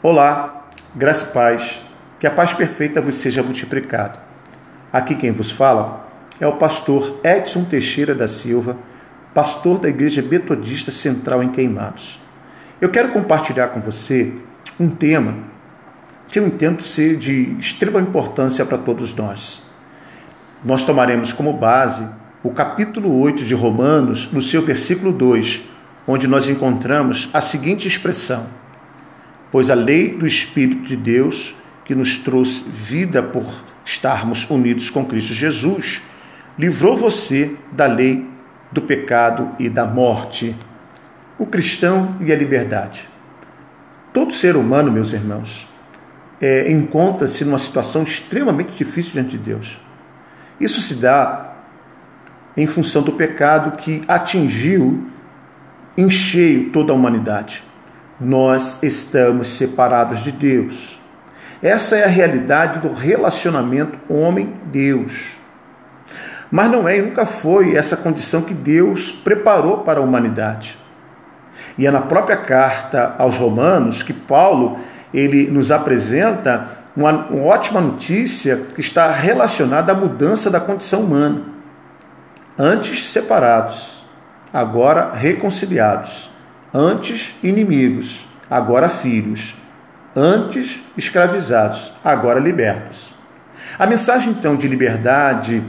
Olá, graça e paz, que a paz perfeita vos seja multiplicada. Aqui quem vos fala é o pastor Edson Teixeira da Silva, pastor da Igreja Metodista Central em Queimados. Eu quero compartilhar com você um tema que eu entendo ser de extrema importância para todos nós. Nós tomaremos como base o capítulo 8 de Romanos, no seu versículo 2, onde nós encontramos a seguinte expressão: Pois a lei do Espírito de Deus, que nos trouxe vida por estarmos unidos com Cristo Jesus, livrou você da lei do pecado e da morte. O cristão e a liberdade. Todo ser humano, meus irmãos, é, encontra-se numa situação extremamente difícil diante de Deus. Isso se dá em função do pecado que atingiu em cheio toda a humanidade. Nós estamos separados de Deus. Essa é a realidade do relacionamento homem-Deus. Mas não é e nunca foi essa condição que Deus preparou para a humanidade. E é na própria carta aos Romanos que Paulo ele nos apresenta uma, uma ótima notícia que está relacionada à mudança da condição humana. Antes separados, agora reconciliados. Antes inimigos, agora filhos. Antes escravizados, agora libertos. A mensagem então de liberdade,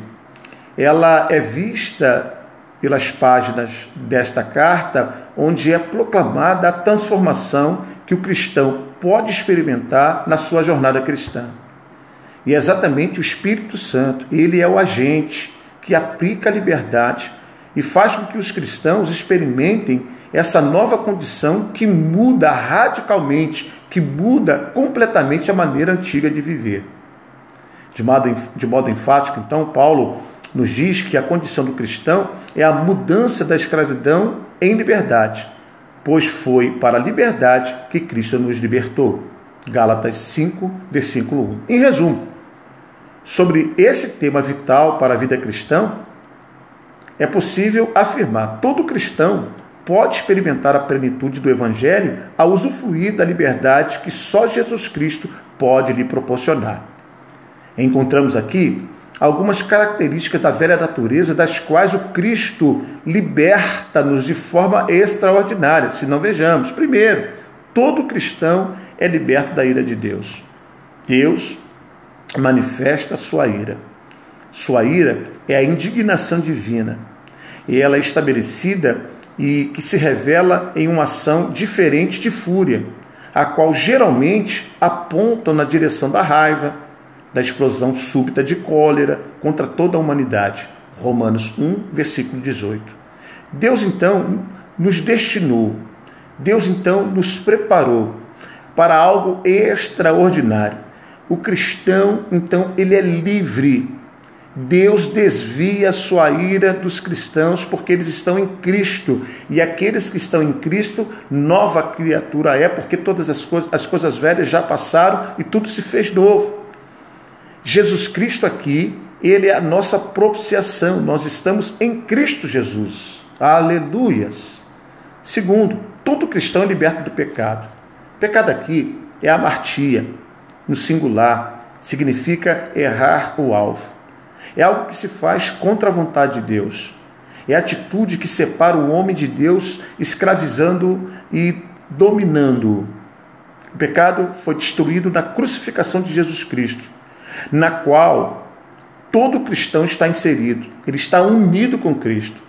ela é vista pelas páginas desta carta, onde é proclamada a transformação que o cristão pode experimentar na sua jornada cristã. E é exatamente o Espírito Santo, ele é o agente que aplica a liberdade e faz com que os cristãos experimentem essa nova condição que muda radicalmente, que muda completamente a maneira antiga de viver. De modo, de modo enfático, então, Paulo nos diz que a condição do cristão é a mudança da escravidão em liberdade pois foi para a liberdade que Cristo nos libertou. Gálatas 5, versículo 1. Em resumo, sobre esse tema vital para a vida cristã, é possível afirmar: todo cristão pode experimentar a plenitude do Evangelho ao usufruir da liberdade que só Jesus Cristo pode lhe proporcionar. Encontramos aqui algumas características da velha natureza, das quais o Cristo liberta-nos de forma extraordinária. Se não vejamos, primeiro, todo cristão é liberto da ira de Deus. Deus manifesta a sua ira. Sua ira é a indignação divina. E ela é estabelecida e que se revela em uma ação diferente de fúria, a qual geralmente aponta na direção da raiva, da explosão súbita de cólera contra toda a humanidade. Romanos 1, versículo 18. Deus então nos destinou, Deus então nos preparou para algo extraordinário. O cristão, então, ele é livre. Deus desvia a sua ira dos cristãos porque eles estão em Cristo. E aqueles que estão em Cristo, nova criatura é, porque todas as coisas, as coisas velhas já passaram e tudo se fez novo. Jesus Cristo aqui, ele é a nossa propiciação. Nós estamos em Cristo Jesus. Aleluias. Segundo, todo cristão é liberto do pecado. Pecado aqui é amartia, no singular, significa errar o alvo. É algo que se faz contra a vontade de Deus. É a atitude que separa o homem de Deus, escravizando e dominando-o. O pecado foi destruído na crucificação de Jesus Cristo na qual todo cristão está inserido, ele está unido com Cristo.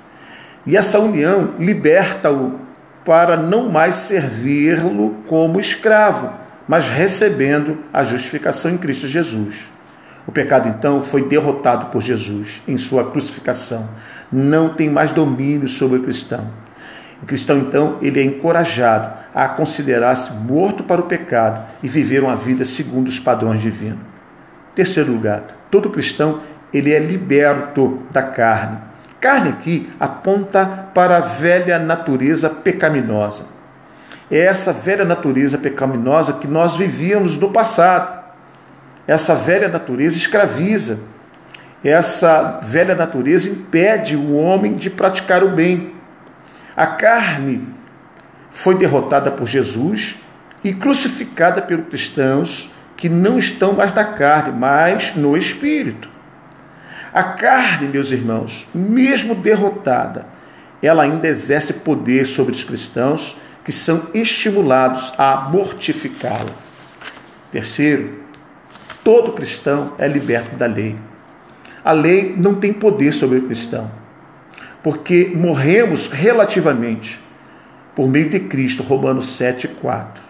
E essa união liberta-o para não mais servi-lo como escravo, mas recebendo a justificação em Cristo Jesus. O pecado então foi derrotado por Jesus em sua crucificação. Não tem mais domínio sobre o cristão. O cristão então, ele é encorajado a considerar-se morto para o pecado e viver uma vida segundo os padrões divinos. Terceiro lugar, todo cristão ele é liberto da carne. Carne aqui aponta para a velha natureza pecaminosa. É essa velha natureza pecaminosa que nós vivíamos no passado. Essa velha natureza escraviza. Essa velha natureza impede o homem de praticar o bem. A carne foi derrotada por Jesus e crucificada pelos cristãos que não estão mais na carne, mas no espírito. A carne, meus irmãos, mesmo derrotada, ela ainda exerce poder sobre os cristãos que são estimulados a mortificá-la. Terceiro, todo cristão é liberto da lei. A lei não tem poder sobre o cristão, porque morremos relativamente por meio de Cristo, Romanos 7, 4.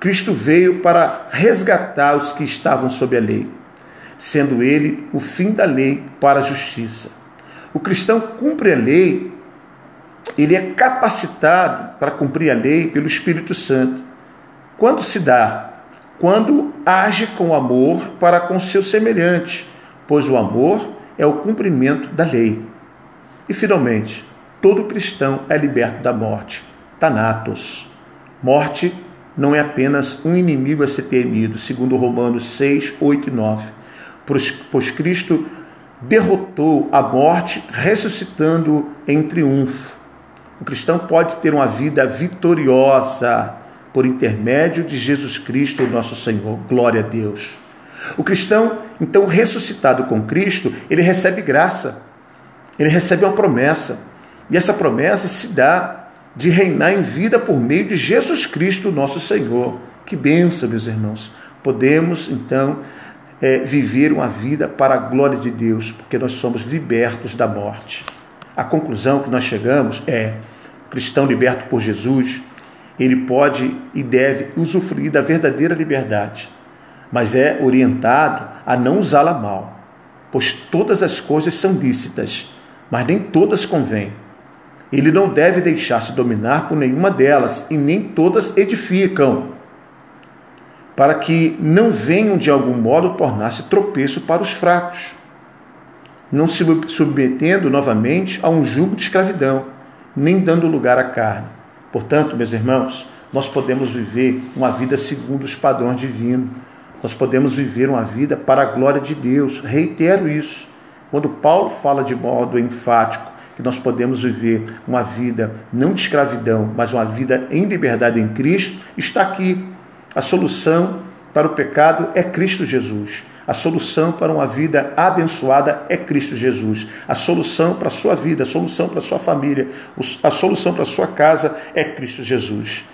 Cristo veio para resgatar os que estavam sob a lei, sendo ele o fim da lei para a justiça. O cristão cumpre a lei, ele é capacitado para cumprir a lei pelo Espírito Santo. Quando se dá? Quando age com amor para com seu semelhante, pois o amor é o cumprimento da lei. E finalmente, todo cristão é liberto da morte. Thanatos. Morte não é apenas um inimigo a ser temido, segundo Romanos 6, 8 e 9. Pois Cristo derrotou a morte, ressuscitando em triunfo. O cristão pode ter uma vida vitoriosa por intermédio de Jesus Cristo, nosso Senhor. Glória a Deus. O cristão, então, ressuscitado com Cristo, ele recebe graça, ele recebe uma promessa. E essa promessa se dá de reinar em vida por meio de Jesus Cristo, nosso Senhor. Que bênção, meus irmãos. Podemos, então, é, viver uma vida para a glória de Deus, porque nós somos libertos da morte. A conclusão que nós chegamos é: cristão liberto por Jesus, ele pode e deve usufruir da verdadeira liberdade mas é orientado a não usá-la mal, pois todas as coisas são lícitas, mas nem todas convêm. Ele não deve deixar-se dominar por nenhuma delas, e nem todas edificam, para que não venham de algum modo tornar-se tropeço para os fracos, não se submetendo novamente a um jugo de escravidão, nem dando lugar à carne. Portanto, meus irmãos, nós podemos viver uma vida segundo os padrões divinos nós podemos viver uma vida para a glória de Deus. Reitero isso. Quando Paulo fala de modo enfático que nós podemos viver uma vida não de escravidão, mas uma vida em liberdade em Cristo, está aqui. A solução para o pecado é Cristo Jesus. A solução para uma vida abençoada é Cristo Jesus. A solução para a sua vida, a solução para a sua família, a solução para a sua casa é Cristo Jesus.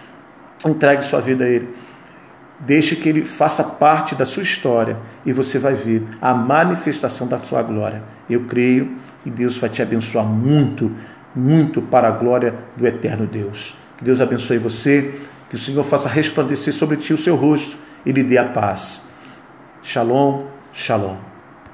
Entregue sua vida a Ele. Deixe que ele faça parte da sua história e você vai ver a manifestação da sua glória. Eu creio e Deus vai te abençoar muito, muito para a glória do eterno Deus. Que Deus abençoe você, que o Senhor faça resplandecer sobre ti o seu rosto e lhe dê a paz. Shalom, shalom.